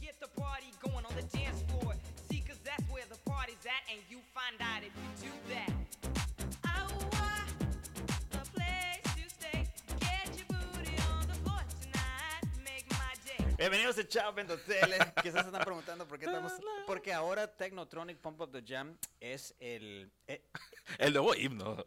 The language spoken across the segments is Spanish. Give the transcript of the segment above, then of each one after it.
Get the party going on the dance floor. See, cause that's where the party's at, and you find out if you do that. A place to stay. Get your booty on the floor tonight. Make my day. Bienvenidos a Chao Tele. Quizás se están preguntando por qué estamos. Porque ahora Technotronic Pump Up the Jam es el. eh, El nuevo himno.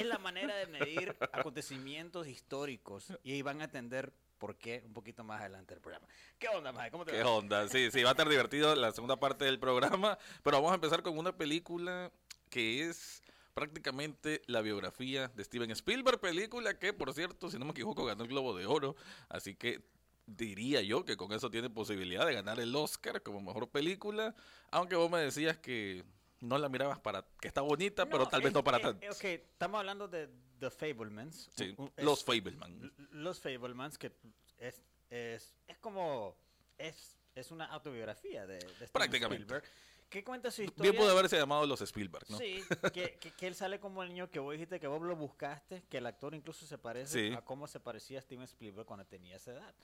es la manera de medir acontecimientos históricos. Y ahí van a entender por qué un poquito más adelante del programa. ¿Qué onda, Mae? ¿Cómo te ¿Qué va? onda? Sí, sí, va a estar divertido la segunda parte del programa. Pero vamos a empezar con una película que es prácticamente la biografía de Steven Spielberg, película que, por cierto, si no me equivoco, ganó el Globo de Oro. Así que diría yo que con eso tiene posibilidad de ganar el Oscar como mejor película. Aunque vos me decías que no la mirabas para que está bonita, pero tal vez es- no para tanto. Ok, estamos hablando de The Fablemans. Sí, es- los Fableman. Los Fablemans, que es, es, es como. Es, es una autobiografía de, de Prácticamente. Spielberg. Que cuenta su historia. Bien pudo haberse llamado los Spielberg, ¿no? Sí, que, que, que él sale como el niño que vos dijiste que vos lo buscaste, que el actor incluso se parece Sí. a cómo se parecía Steven Spielberg cuando tenía esa edad.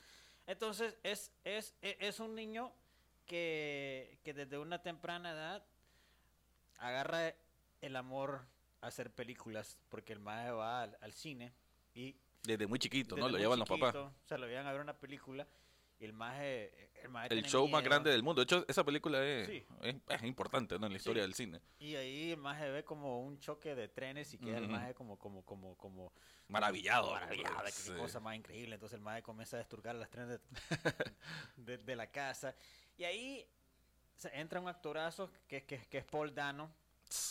Entonces, es, es, e- es un niño que, que desde una temprana edad agarra el amor a hacer películas, porque el maestro va al, al cine y Desde muy chiquito, ¿no? Lo llevan los papás. O sea, lo llevan a ver una película y el maje, el maje El show más miedo. grande del mundo. De hecho, esa película es, Sí. es, es importante ¿no? en la historia Sí. del cine. Y ahí el maje ve como un choque de trenes y queda el Ujú. maje como, como, como, como Maravillado. maravillado que Sí. qué cosa más increíble. Entonces el maje comienza a desturcar las trenes de, de- de la casa. Y ahí entra un actorazo que, que, que es Paul Dano,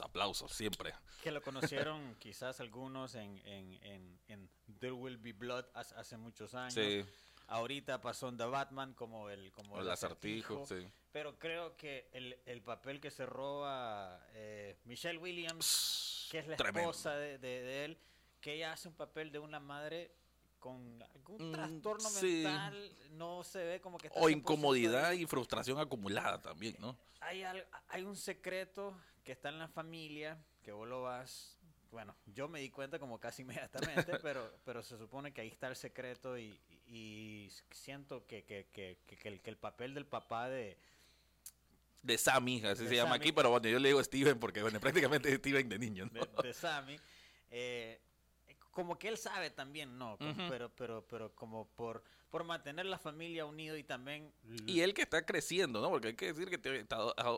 Aplausos, siempre. que lo conocieron quizás algunos en, en, en, en There Will Be Blood hace, hace muchos años. Sí. Ahorita pasó en The Batman como el, como El acertijo, sí. Pero creo que el, el papel que se roba eh, Michelle Williams, Tss, que es la tremendo. esposa de, de- de él, que ella hace un papel de una madre con algún Mm, trastorno sí. mental, no se ve como que está O 100% incomodidad y frustración acumulada también, ¿no? Hay, hay un secreto que está en la familia, que vos lo vas... Bueno, yo me di cuenta como casi inmediatamente, pero, pero se supone que ahí está el secreto y, y siento que, que, que, que- que el, que el papel del papá de, De Sammy, así De se llama Sammy. aquí, pero bueno, yo le digo Steven porque bueno, prácticamente es Steven de niño, ¿no? de, de Sammy, eh, como que él sabe también, ¿no? Pero, pero, pero como por, por mantener la familia unida y también... Y él que está creciendo, ¿no? Porque hay que decir que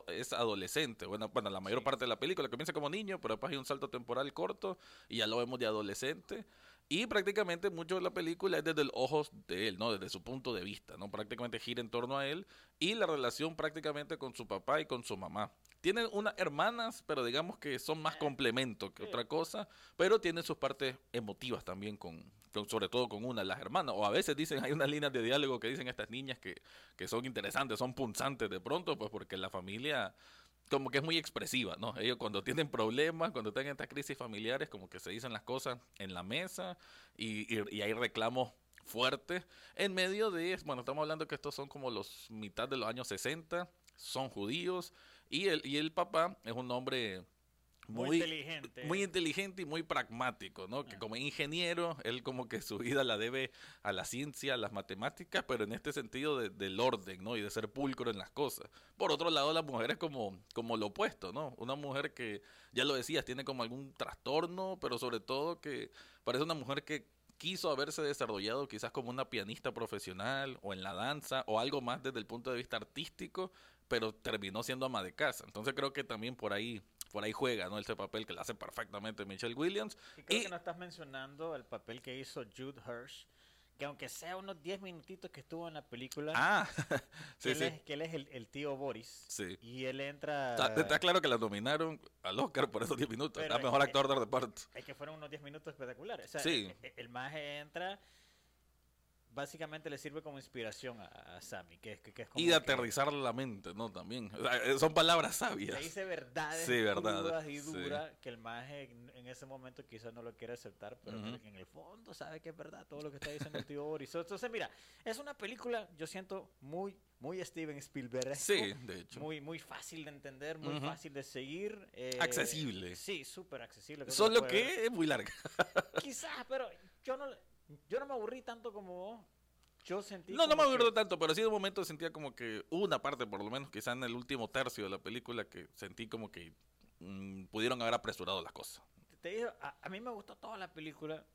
es adolescente. Bueno, bueno, la mayor Sí. parte de la película comienza como niño, pero después hay un salto temporal corto y ya lo vemos de adolescente. Y prácticamente mucho de la película es desde los ojos de él, ¿no? Desde su punto de vista, ¿no? Prácticamente gira en torno a él y la relación prácticamente con su papá y con su mamá. Tienen unas hermanas, pero digamos que son más complemento que otra cosa, pero tienen sus partes emotivas también con, con- sobre todo con una, las hermanas. O a veces dicen, hay unas líneas de diálogo que dicen estas niñas que, que son interesantes, son punzantes de pronto, pues porque la familia como que es muy expresiva, ¿no? Ellos cuando tienen problemas, cuando tienen estas crisis familiares, como que se dicen las cosas en la mesa y, y- hay reclamos fuertes en medio de, bueno, estamos hablando que estos son como los mitad de los años 60, son judíos y el, y el papá es un hombre Muy muy, inteligente. muy inteligente y muy pragmático, ¿no? Que Ah. como ingeniero, él como que su vida la debe a la ciencia, a las matemáticas, pero en este sentido de- del orden, ¿no? Y de ser pulcro en las cosas. Por otro lado, la mujer es como, como lo opuesto, ¿no? Una mujer que, ya lo decías, tiene como algún trastorno, pero sobre todo que parece una mujer que quiso haberse desarrollado quizás como una pianista profesional o en la danza o algo más desde el punto de vista artístico, pero terminó siendo ama de casa. Entonces creo que también por ahí por ahí juega, ¿no? Ese papel que le hace perfectamente Michelle Williams. Y creo Y- que no estás mencionando el papel que hizo Jude Hirsch, que aunque sea unos 10 minutitos que estuvo en la película, Ah, que, sí, él sí. Es, que él es el, el tío Boris. Sí. Y él entra... Está, está claro que la nominaron al Oscar por esos 10 minutos. A mejor es- actor de reparto. Es que fueron unos 10 minutos espectaculares. O sea, Sí. el, el maje entra, básicamente le sirve como inspiración a, a Sammy, que, que, que es como Y de que aterrizar la mente, ¿no? También. O sea, eh, son palabras le sabias. dice verdades Sí, verdad, crudas y sí. duras que el maje en, en ese momento quizás no lo quiere aceptar, pero que en el fondo sabe que es verdad todo lo que está diciendo el tío Boris. Entonces, mira, es una película, yo siento, muy, muy Steven Spielberg. Sí, de hecho. Muy, muy fácil de entender, muy fácil de seguir. eh, Accesible. Sí, súper accesible. que Solo ver. que es muy larga. Quizás, pero yo no, yo no me aburrí tanto como vos. yo sentí. No, no me acuerdo que- tanto, pero sí de un momento sentía como que una parte, por lo menos quizá en el último tercio de la película, que sentí como que mm, pudieron haber apresurado las cosas. Te digo, a, a mí me gustó toda la película.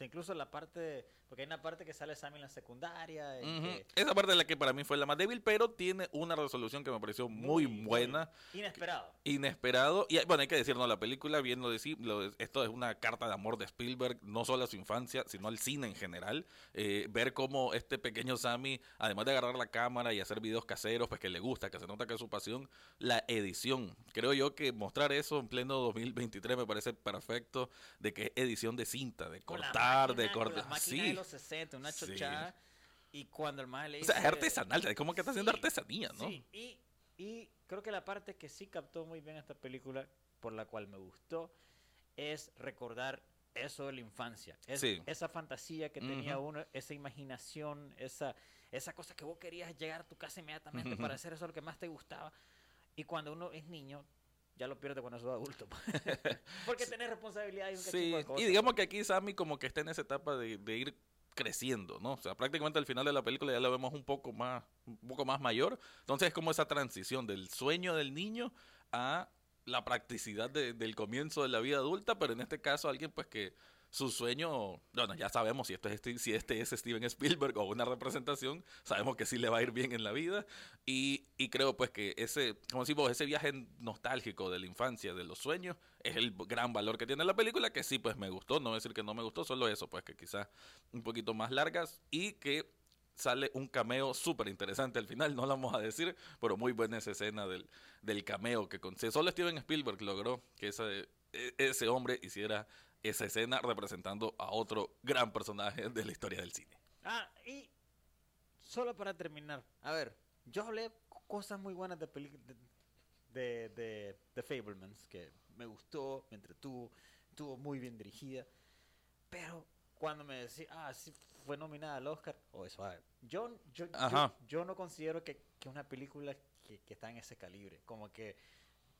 Sea, incluso la parte. Porque hay una parte que sale Sammy en la secundaria. que- Esa parte es la que para mí fue la más débil, pero tiene una resolución que me pareció muy, buena. Inesperado. inesperado. Y bueno, hay que decir, no, la película, bien lo decía, lo- esto es una carta de amor de Spielberg, no solo a su infancia, sino al cine en general. Eh, ver cómo este pequeño Sammy, además de agarrar la cámara y hacer videos caseros, pues que le gusta, que se nota que es su pasión, la edición. Creo yo que mostrar eso en pleno 2023 me parece perfecto, de que es edición de cinta, de cortar, de máquina- las máquinas de Sí. los 60, una Sí. Y cuando el más le O dice. sea, es artesanal, es como que está haciendo Sí, artesanía, ¿no? Sí, y, y creo que la parte que sí captó muy bien esta película, por la cual me gustó, es recordar eso de la infancia. Es- Sí. Esa fantasía que tenía Ujú. uno, esa imaginación, esa, esa cosa que vos querías llegar a tu casa inmediatamente Ujú. para hacer eso lo que más te gustaba. Y cuando uno es niño, ya lo pierde cuando es adulto. Porque tenés responsabilidad y un Sí, de cosas. y digamos que aquí Sammy como que está en esa etapa de, de ir creciendo, ¿no? O sea, prácticamente al final de la película ya lo vemos un poco más, un poco más mayor. Entonces es como esa transición del sueño del niño a la practicidad de- del comienzo de la vida adulta, pero en este caso alguien pues que su sueño, bueno, ya sabemos si, esto es, si este es Steven Spielberg o una representación, sabemos que sí le va a ir bien en la vida. Y, y creo pues que ese, como decimos, ese viaje nostálgico de la infancia, de los sueños, es el gran valor que tiene la película, que sí pues me gustó, no decir que no me gustó, solo eso pues que quizás un poquito más largas y que sale un cameo súper interesante al final, no lo vamos a decir, pero muy buena esa escena del, del cameo que con, solo Steven Spielberg logró que ese, ese hombre hiciera esa escena representando a otro gran personaje de la historia del cine. Ah, y solo para terminar, a ver, yo hablé cosas muy buenas de películas de, de, Fablemans, que me gustó, me entretuvo, estuvo muy bien dirigida, pero cuando me decía, ah, sí, fue nominada al Oscar, o eso, a ver, yo, yo, yo, no considero que, que una película que, que está en ese calibre, como que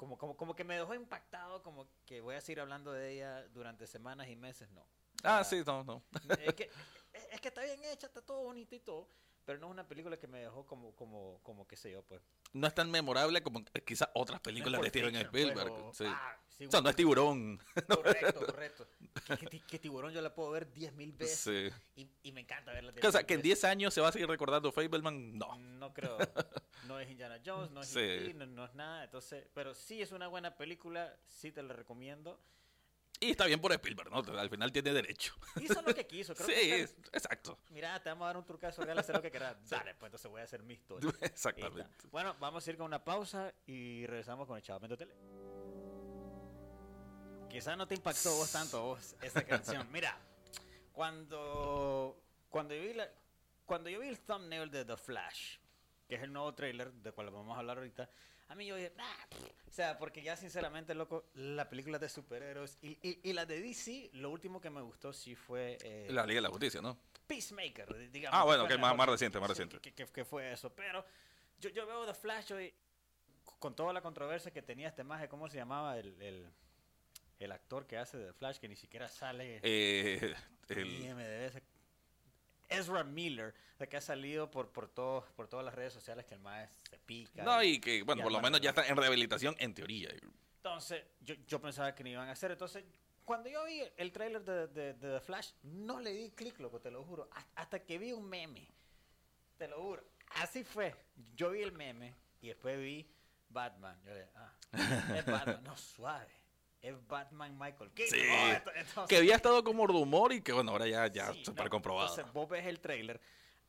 como, como, como que me dejó impactado, como que voy a seguir hablando de ella durante semanas y meses, no. Ah, Ah, sí, no, no. es que, es es que está bien hecha, está todo bonito y todo, pero no es una película que me dejó como, como, como qué sé yo, pues. No es tan memorable como eh, quizás otras películas No de Steven pues, Spielberg. o- sí. ah, sí, O sea, no es tiburón. Correcto, correcto. Que, que ti- que tiburón yo la puedo ver 10.000 veces Sí. y, y me encanta verla. O sea, 10.000 que en veces. 10 años se va a seguir recordando Fableman, no. No creo. No es Indiana Jones, no es Sí. E.T., no, no es nada. Entonces, pero sí es una buena película, sí te la recomiendo. Y está bien por Spielberg, ¿no? Al final tiene derecho. Hizo lo que quiso. Creo sí, que es- exacto. Mira, te vamos a dar un trucazo real, hacer lo que quieras. Dale, pues entonces voy a hacer mi historia. Exactamente. Bueno, vamos a ir con una pausa y regresamos con el Chavamento Tele. Quizás no te impactó vos tanto vos esa canción. Mira, cuando cuando yo vi la, cuando yo vi el thumbnail de The Flash, que es el nuevo trailer del cual vamos a hablar ahorita, a mí yo dije, "Nah", o sea, porque ya sinceramente, loco, la película de superhéroes y, y, y la de DC, lo último que me gustó sí fue eh, La Liga de la Justicia, ¿no? Peacemaker, di- digamos. Ah, bueno, que la más- más reciente, más reciente. Que, que- que fue eso. Pero yo, yo veo The Flash hoy, con toda la controversia que tenía este maje, ¿cómo se llamaba el, el, el actor que hace The Flash, que ni siquiera sale Eh, en el- IMDb? Ezra Miller, de que ha salido por, por, todos por todas las redes sociales que el maje se pica. no, y que, bueno, y por lo menos ya está en rehabilitación en teoría. Entonces, yo, yo pensaba que no iban a hacer. Entonces, cuando yo vi el tráiler de, de, de The Flash, no le di clic, loco, te lo juro. Has- Hasta que vi un meme. Te lo juro. Así fue. Yo vi el meme y después vi Batman. Yo le ah, es Batman. No, suave. Es Batman Michael Keaton. Sí. Oh, esto- Que había estado como rumor y que, bueno, ahora ya, ya Sí, súper no, comprobado. Entonces, vos ves el trailer.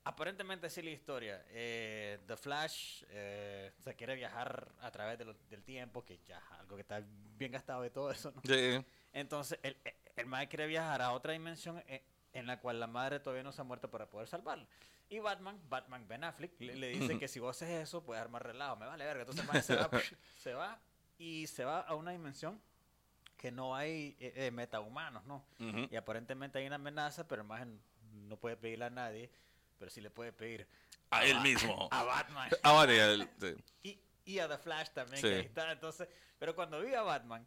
Aparentemente sí la historia. Eh, The Flash eh, se quiere viajar a través de lo- del tiempo, que ya algo que está bien gastado de todo eso, ¿no? Sí. Entonces, el, el, madre quiere viajar a otra dimensión eh, en la cual la madre todavía no se ha muerto para poder salvarlo. Y Batman, Batman Ben Affleck, le, le dice que si vos haces eso, puedes armar relajo. Me vale verga. Entonces, el madre se va, se va y se va a una dimensión que no hay eh, eh, metahumanos, ¿no? Y aparentemente hay una amenaza, pero maje no puede pedirle a nadie, pero sí le puede pedir A él mismo. a Batman. Vale, el- sí. Y, y a The Flash también, Sí. que ahí está. Entonces, pero cuando vi a Batman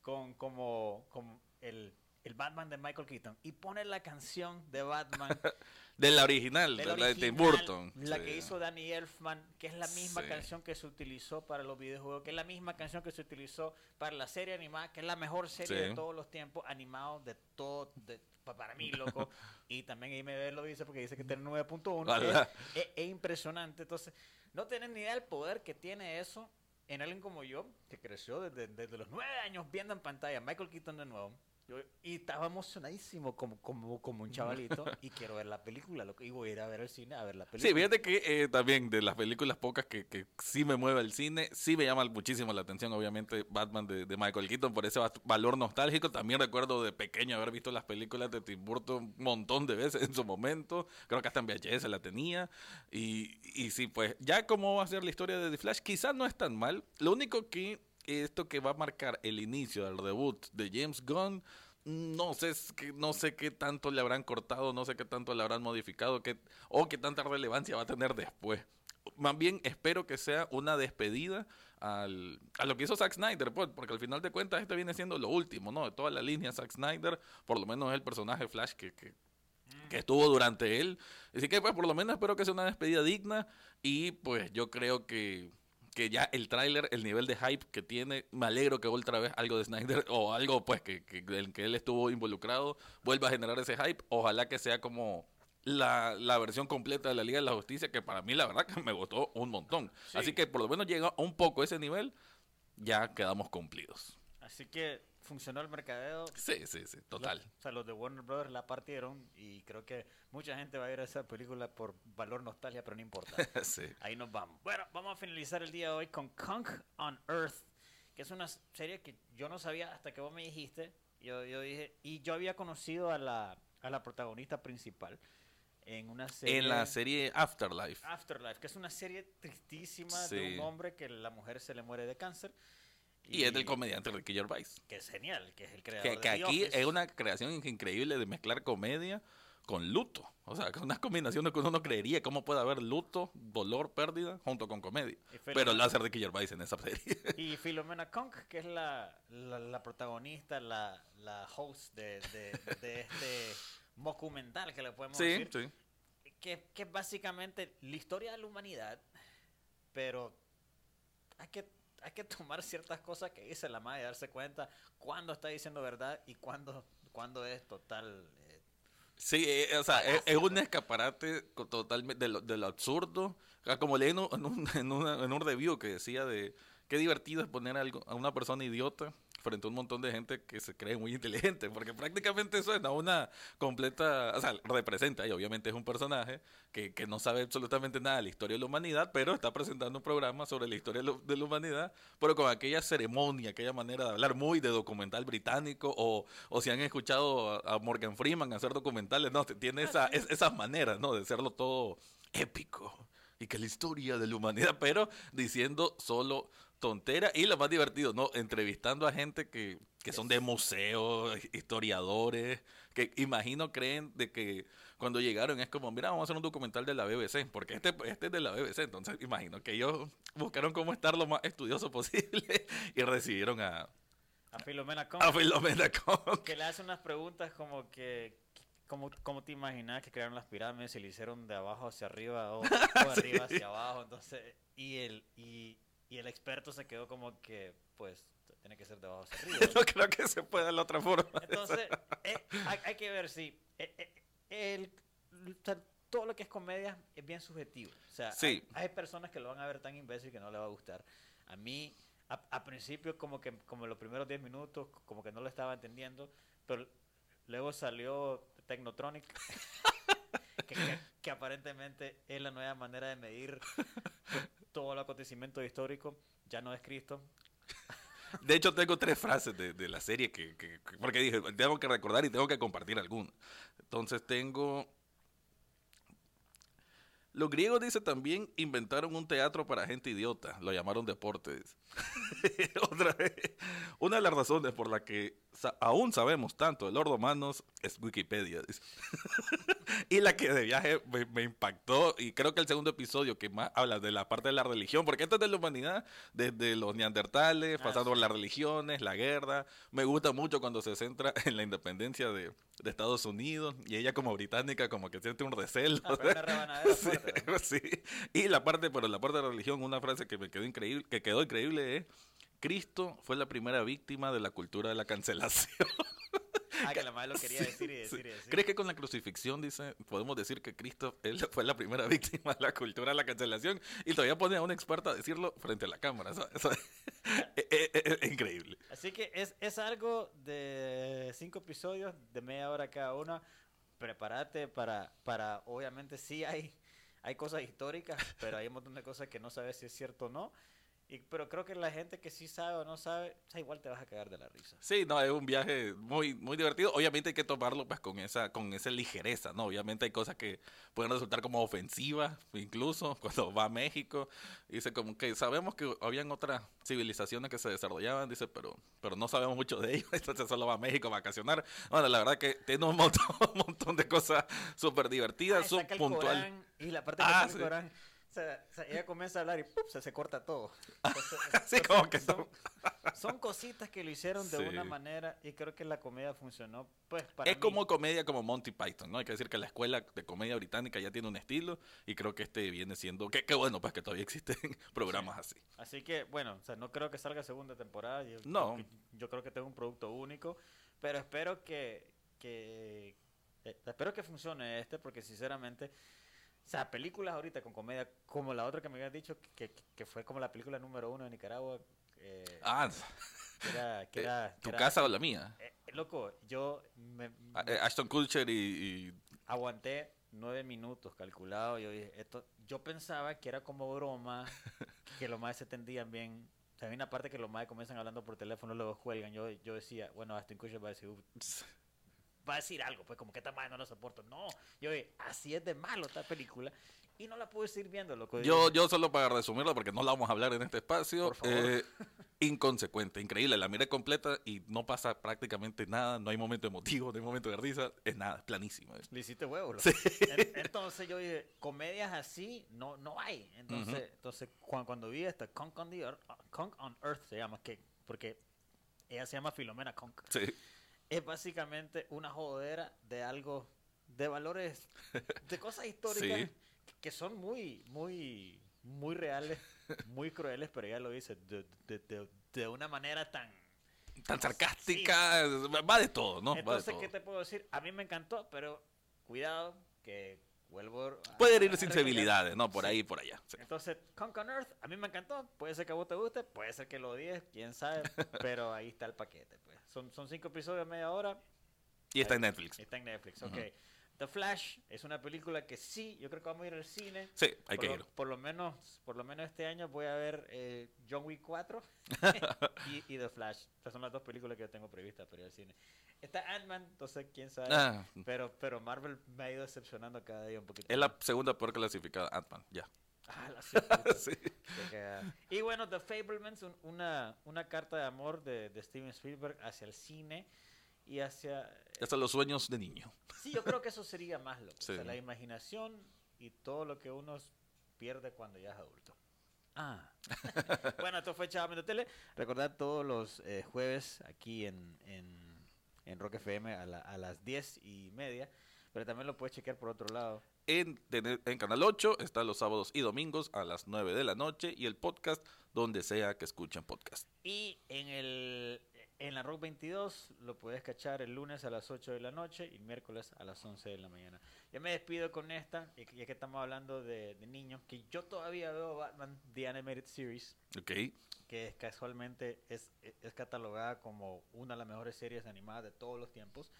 con como, como el, el Batman de Michael Keaton y pone la canción de Batman De la original, de la la de Tim Burton. la sí. que hizo Danny Elfman, que es la misma Sí. canción que se utilizó para los videojuegos, que es la misma canción que se utilizó para la serie animada, que es la mejor serie Sí. de todos los tiempos, animado de todo, de- para mí, loco. y también IMDb lo dice porque dice que tiene 9.1. Ala. Es, es- es impresionante. Entonces, no tienen ni idea del poder que tiene eso en alguien como yo, que creció desde, desde los nueve años viendo en pantalla Michael Keaton de nuevo. Yo- y estaba emocionadísimo como, como, como un chavalito y quiero ver la película, loco, y voy a ir a ver al cine a ver la película. Sí, fíjate que eh, también de las películas pocas que, que sí me mueve el cine, sí me llama muchísimo la atención, obviamente, Batman de, de Michael Keaton, por ese va- valor nostálgico. También recuerdo de pequeño haber visto las películas de Tim Burton un montón de veces en su momento. Creo que hasta en VHS la tenía. Y, y sí, pues, ya cómo va a ser la historia de The Flash, quizás no es tan mal. Lo único que esto que va a marcar el inicio del debut de James Gunn, no sé, no sé qué tanto le habrán cortado, no sé qué tanto le habrán modificado, qué, o qué tanta relevancia va a tener después. Más bien espero que sea una despedida al, a lo que hizo Zack Snyder, pues, porque al final de cuentas este viene siendo lo último, ¿no? De toda la línea Zack Snyder, por lo menos es el personaje Flash que, que, que estuvo durante él. Así que pues por lo menos espero que sea una despedida digna y pues yo creo que, que ya el tráiler, el nivel de hype que tiene, me alegro que otra vez algo de Snyder o algo pues que, que, en que él estuvo involucrado vuelva a generar ese hype. Ojalá que sea como la, la versión completa de la Liga de la Justicia, que para mí la verdad que me gustó un montón. Sí. Así que por lo menos llega un poco a ese nivel, ya quedamos cumplidos. Así que funcionó el mercadeo. Sí, sí, sí, total. Los- o sea, los de Warner Brothers la partieron y creo que mucha gente va a ir a esa película por valor nostalgia, pero no importa. sí. Ahí nos vamos. Bueno, vamos a finalizar el día de hoy con Kong on Earth, que es una serie que yo no sabía hasta que vos me dijiste. Yo, yo dije, y yo había conocido a la, a la protagonista principal en una serie. En la serie Afterlife. Afterlife, que es una serie tristísima de Sí. un hombre que la mujer se le muere de cáncer. Y es del comediante Ricky Gervais. Que es genial, que es el creador Que, de que The aquí es una creación increíble de mezclar comedia con luto. O sea, con unas combinaciones que uno no creería. ¿Cómo puede haber luto, dolor, pérdida junto con comedia? Pero lo hace Ricky Gervais en esa serie. Y Filomena Kong, que es la, la, la protagonista, la, la host de, de, de este documental que le podemos sí, decir, sí. que, que es básicamente la historia de la humanidad, pero hay que, hay que tomar ciertas cosas que dice la madre y darse cuenta cuándo está diciendo verdad y cuándo, cuándo es total... eh, Sí, eh, o sea, es, es un escaparate totalmente de lo, de lo absurdo. Ah, Como leí en un, en, un, en una- en un review que decía de qué divertido es poner algo, a una persona idiota frente a un montón de gente que se cree muy inteligente, porque prácticamente suena una completa, o sea, representa, y obviamente es un personaje que, que no sabe absolutamente nada de la historia de la humanidad, pero está presentando un programa sobre la historia de la, humanidad, pero con aquella ceremonia, aquella manera de hablar muy de documental británico, o, o si han escuchado a, a Morgan Freeman hacer documentales, no, tiene esa, es- esas maneras, ¿no? De hacerlo todo épico y que la historia de la humanidad, pero diciendo solo tontera y lo más divertido, ¿no? Entrevistando a gente que, que son de museos, historiadores, que imagino creen de que cuando llegaron es como, mira, vamos a hacer un documental de la BBC, porque este, este es de la BBC, entonces imagino que ellos buscaron cómo estar lo más estudioso posible y recibieron a, a Filomena Kong. a Filomena Kong. que le hace unas preguntas como que ¿cómo, cómo te imaginas que crearon las pirámides y le hicieron de abajo hacia arriba o, o de arriba hacia abajo entonces y el y, y el experto se quedó como que pues tiene que ser de abajo hacia arriba No creo que se pueda de la otra forma. entonces eh, hay, hay que ver si eh, eh, el, o sea, todo lo que es comedia es bien subjetivo o sea Sí. hay, hay personas que lo van a ver tan imbécil que no le va a gustar a mí a, a principio como que como los primeros 10 minutos como que no lo estaba entendiendo pero luego salió Technotronic que, que- aparentemente es la nueva manera de medir todo el acontecimiento histórico ya no es Cristo De hecho, tengo tres frases de, de la serie que- que- Porque dije, tengo que recordar y tengo que compartir alguna. Entonces tengo... Los griegos, dice, también inventaron un teatro para gente idiota. Lo llamaron deporte. dice. Otra vez, una de las razones por la que sa- aún sabemos tanto de Lord Manos es Wikipedia. dice. y la que de viaje me, me impactó, y creo que el segundo episodio que más habla de la parte de la religión, porque esto es de la humanidad, desde los neandertales, Ah, pasando por las religiones, la guerra. Me gusta mucho cuando se centra en la independencia de, de Estados Unidos, y ella como británica como que siente un recelo. Ah, pero Sí. Y la parte, pero la parte de la religión, una frase que me quedó increíble, que quedó increíble es Cristo fue la primera víctima de la cultura de la cancelación. Ah, que la madre lo quería decir y Sí. decir y decir. ¿Crees que con la crucifixión, dice, podemos decir que Cristo él fue la primera víctima de la cultura de la cancelación? Y todavía pone a un experto a decirlo frente a la cámara. Es, es- es- es increíble. Así que es, es algo de cinco episodios, de media hora cada uno. Prepárate para, para, obviamente sí hay, hay cosas históricas, pero hay un montón de cosas que no sabes si es cierto o no. Y, pero creo que la gente que sí sabe o no sabe, o sea, igual te vas a cagar de la risa. Sí, no, es un viaje muy, muy divertido. Obviamente hay que tomarlo pues con esa, con esa ligereza, ¿no? Obviamente hay cosas que pueden resultar como ofensivas, incluso cuando va a México. Dice como que sabemos que habían otras civilizaciones que se desarrollaban, dice, pero, pero no sabemos mucho de ellos, entonces solo va a México a vacacionar. Bueno, la verdad que tiene un montón, un montón de cosas súper divertidas, Ah, el puntual. Corán, y la parte que Ah, el sí. Corán, o sea, o sea, ella comienza a hablar y ¡pum! se, se corta todo. Así como que son, son cositas que lo hicieron de Sí. una manera y creo que la comedia funcionó. Pues para Es mí. como comedia como Monty Python, ¿no? Hay que decir que la escuela de comedia británica ya tiene un estilo y creo que este viene siendo... que qué bueno, pues que todavía existen programas así. Así que, bueno, o sea, no creo que salga segunda temporada. Yo, No. Yo, yo creo que tengo un producto único, pero espero que, que eh, espero que funcione este, porque sinceramente, o sea, películas ahorita con comedia, como la otra que me habías dicho, que, que- que fue como la película número uno de Nicaragua, eh, Ah, que era, que eh, era- que ¿tu era- casa o la mía? eh, loco, yo me, Ah, eh, Ashton Kutcher y, y- aguanté nueve minutos calculado. Yo dije, esto, yo pensaba que era como broma, que los más se tendían bien. O sea, hay una parte que los más comienzan hablando por teléfono, luego cuelgan. Yo, yo decía, bueno, Aston Kutcher va a decir, "Uh, va a decir algo, pues como que esta madre no lo soporto. No, yo dije, así es de malo esta película. Y no la pude seguir viendo, loco. Yo, yo solo para resumirlo, porque no la vamos a hablar en este espacio, eh, inconsecuente, increíble, la miré completa y no pasa prácticamente nada, no hay momento emotivo, no hay momento de risa, es nada, es planísimo. es. Le hiciste huevo. loco. Sí. En- Entonces yo dije, comedias así no, no hay. Entonces, Ujú. entonces cuando, cuando vi esta, Conk on, the Earth, Conk on Earth se llama, que, porque ella se llama Filomena Conk. Sí. Es básicamente una jodera de algo, de valores, de cosas históricas Sí. que son muy, muy, muy reales, muy crueles, pero ella lo dice de, de- de- de una manera tan... Tan sarcástica, va de todo, ¿no? Va de Entonces, todo. ¿qué te puedo decir? A mí me encantó, pero cuidado, que vuelvo a... Puede ir sin civilidades, ¿no? Por Sí. ahí y por allá. sí. Entonces, on Earth, a mí me encantó. Puede ser que a vos te guste, puede ser que lo odies, quién sabe. pero ahí está el paquete, pues. Son, son cinco episodios de media hora. Y está en Netflix. Está en Netflix, ok. Ujú. The Flash es una película que sí, yo creo que vamos a ir al cine. Sí, hay por que lo, ir. Por lo menos, por lo menos este año voy a ver eh, John Wick 4 y, y The Flash. Estas son las dos películas que yo tengo previstas para ir al cine. Está Ant-Man, entonces quién sabe. Ah, Pero, pero Marvel me ha ido decepcionando cada día un poquito. es la segunda peor clasificada, Ant-Man, ya. Ah, la. Sí. Cagada. Y bueno, The Fablemans, un- una, una carta de amor de, de Steven Spielberg hacia el cine y hacia... Hasta los sueños de niño. Sí, yo creo que eso sería más loco. O sea, Sí. la imaginación y todo lo que uno pierde cuando ya es adulto. Ah. bueno, esto fue Chava Viendo Tele. Recordad todos los eh, jueves aquí en, en, en Rock FM a, la- a las 10 y media. Pero también lo puedes chequear por otro lado. En, en- Canal 8 está los sábados y domingos a las 9 de la noche y el podcast donde sea que escuchen podcast. Y en el en la Rock 22 lo puedes cachar el lunes a las 8 de la noche y miércoles a las 11 de la mañana. Yo me despido con esta, ya que estamos hablando de, de niños, que yo todavía veo Batman The Animated Series, ¿Ok? que es, casualmente es, es catalogada como una de las mejores series animadas de todos los tiempos.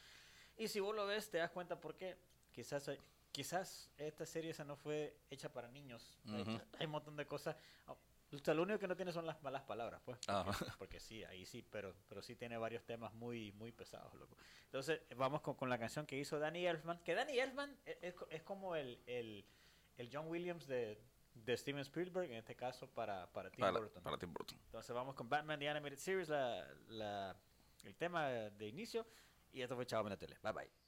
Y si vos lo ves, te das cuenta por qué. Quizás, hay- quizás esta serie esa no fue hecha para niños. Hay- un montón de cosas. O sea, lo único que no tiene son las malas palabras, pues. Porque, sí, ahí sí, pero, pero sí tiene varios temas muy, muy pesados, loco. Entonces, vamos con, con la canción que hizo Danny Elfman. Que Danny Elfman es, es es como el, el, el John Williams de, de Steven Spielberg, en este caso para, para Tim Para, Burton. para Tim Burton. Entonces vamos con Batman The Animated Series, la, la- el tema de inicio. Y esto fue Chavo en la tele. Bye bye.